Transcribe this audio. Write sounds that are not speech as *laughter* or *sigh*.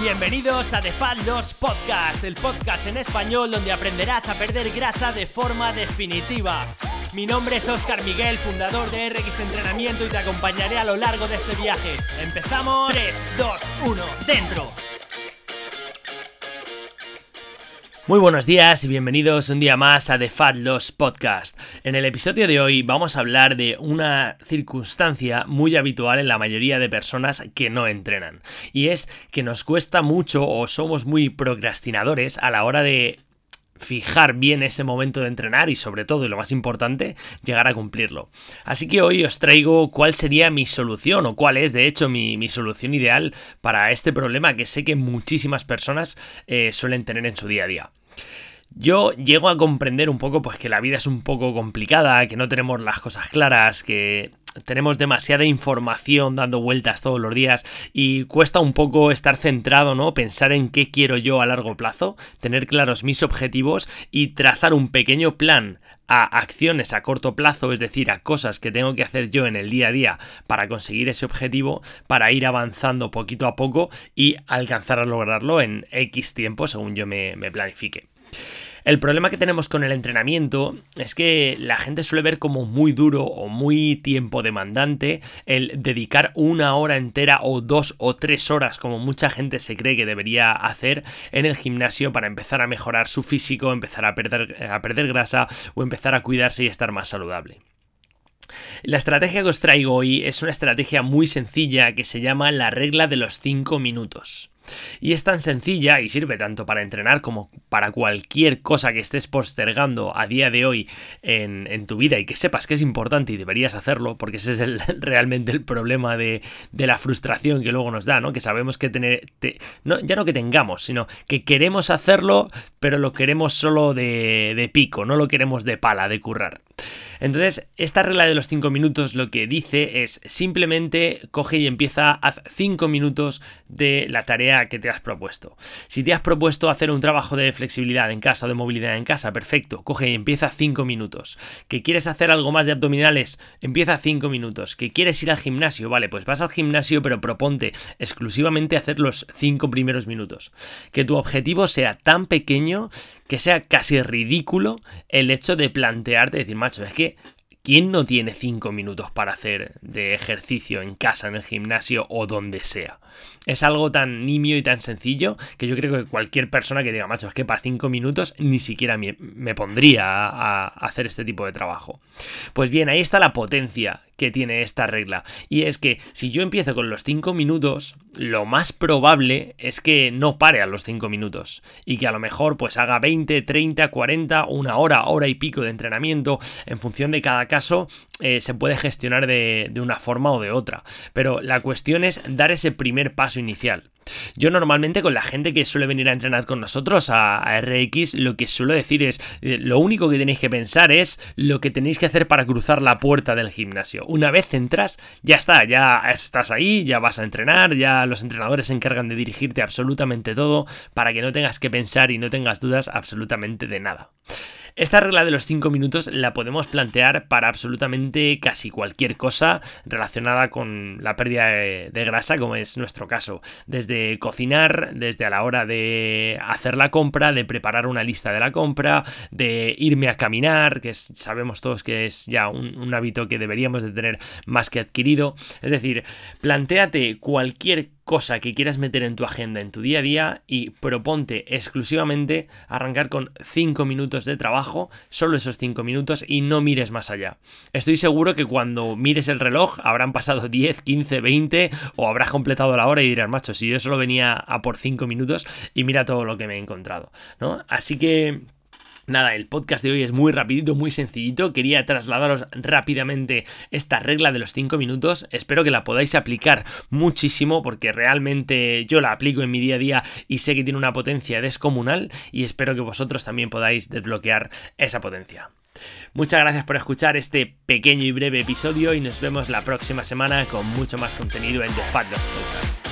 Bienvenidos a The Fat Loss Podcast, el podcast en español donde aprenderás a perder grasa de forma definitiva. Mi nombre es Oscar Miguel, fundador de RX Entrenamiento y te acompañaré a lo largo de este viaje. Empezamos. 3, 2, 1, dentro. Muy buenos días y bienvenidos un día más a The Fat Loss Podcast. En el episodio de hoy vamos a hablar de una circunstancia muy habitual en la mayoría de personas que no entrenan. Y es que nos cuesta mucho o somos muy procrastinadores a la hora de fijar bien ese momento de entrenar y sobre todo, y lo más importante, llegar a cumplirlo. Así que hoy os traigo cuál sería mi solución o cuál es de hecho mi, solución ideal para este problema que sé que muchísimas personas eh, suelen tener en su día a día. Yo llego a comprender un poco pues que la vida es un poco complicada, que no tenemos las cosas claras, que tenemos demasiada información dando vueltas todos los días y cuesta un poco estar centrado, ¿no? Pensar en qué quiero yo a largo plazo, tener claros mis objetivos y trazar un pequeño plan a acciones a corto plazo, es decir, a cosas que tengo que hacer yo en el día a día para conseguir ese objetivo, para ir avanzando poquito a poco y alcanzar a lograrlo en X tiempo según yo me, me planifique. El problema que tenemos con el entrenamiento es que la gente suele ver como muy duro o muy tiempo demandante el dedicar una hora entera o dos o tres horas como mucha gente se cree que debería hacer en el gimnasio para empezar a mejorar su físico, empezar a perder, a perder grasa o empezar a cuidarse y estar más saludable. La estrategia que os traigo hoy es una estrategia muy sencilla que se llama la regla de los 5 minutos. Y es tan sencilla y sirve tanto para entrenar como para cualquier cosa que estés postergando a día de hoy en, tu vida y que sepas que es importante y deberías hacerlo, porque ese es *laughs* realmente el problema de, la frustración que luego nos da, ¿no? Que sabemos que tener, no, ya no que tengamos, sino que queremos hacerlo, pero lo queremos solo de, de pico, no lo queremos de pala, de currar. Entonces, esta regla de los 5 minutos lo que dice es simplemente coge y empieza, haz 5 minutos de la tarea que te has propuesto. Si te has propuesto hacer un trabajo de flexibilidad en casa o de movilidad en casa, perfecto, coge y empieza 5 minutos. ¿Que quieres hacer algo más de abdominales? Empieza 5 minutos. ¿Que quieres ir al gimnasio? Vale, pues vas al gimnasio, pero proponte exclusivamente hacer los 5 primeros minutos. Que tu objetivo sea tan pequeño que sea casi ridículo el hecho de plantearte, decir, macho, es que ¿Quién no tiene 5 minutos para hacer de ejercicio en casa, en el gimnasio o donde sea? Es algo tan nimio y tan sencillo que yo creo que cualquier persona que diga, macho, es que para 5 minutos ni siquiera me, pondría a, hacer este tipo de trabajo. Pues bien, ahí está la potencia que tiene esta regla. Y es que si yo empiezo con los 5 minutos, lo más probable es que no pare a los 5 minutos. Y que a lo mejor pues haga 20, 30, 40, una hora, hora y pico de entrenamiento. En función de cada caso, eh, se puede gestionar de, de una forma o de otra. Pero la cuestión es dar ese primer paso inicial. Yo normalmente con la gente que suele venir a entrenar con nosotros a, RX, lo que suelo decir es, eh, lo único que tenéis que pensar es lo que tenéis que hacer para cruzar la puerta del gimnasio. Una vez entras, ya está, ya estás ahí, ya vas a entrenar, ya los entrenadores se encargan de dirigirte absolutamente todo para que no tengas que pensar y no tengas dudas absolutamente de nada. Esta regla de los 5 minutos la podemos plantear para absolutamente casi cualquier cosa relacionada con la pérdida de, grasa, como es nuestro caso. Desde cocinar, desde a la hora de hacer la compra, de preparar una lista de la compra, de irme a caminar, que sabemos todos que es ya un, un hábito que deberíamos de tener más que adquirido. Es decir, planteate cualquier cosa que quieras meter en tu agenda en tu día a día y proponte exclusivamente arrancar con 5 minutos de trabajo, solo esos 5 minutos y no mires más allá. Estoy seguro que cuando mires el reloj habrán pasado 10, 15, 20 o habrás completado la hora y dirás, macho, si yo solo venía a por 5 minutos y mira todo lo que me he encontrado, ¿no? Así que Nada, el podcast de hoy es muy rapidito, muy sencillito. Quería trasladaros rápidamente esta regla de los 5 minutos. Espero que la podáis aplicar muchísimo porque realmente yo la aplico en mi día a día y sé que tiene una potencia descomunal y espero que vosotros también podáis desbloquear esa potencia. Muchas gracias por escuchar este pequeño y breve episodio y nos vemos la próxima semana con mucho más contenido en The Fat Podcast.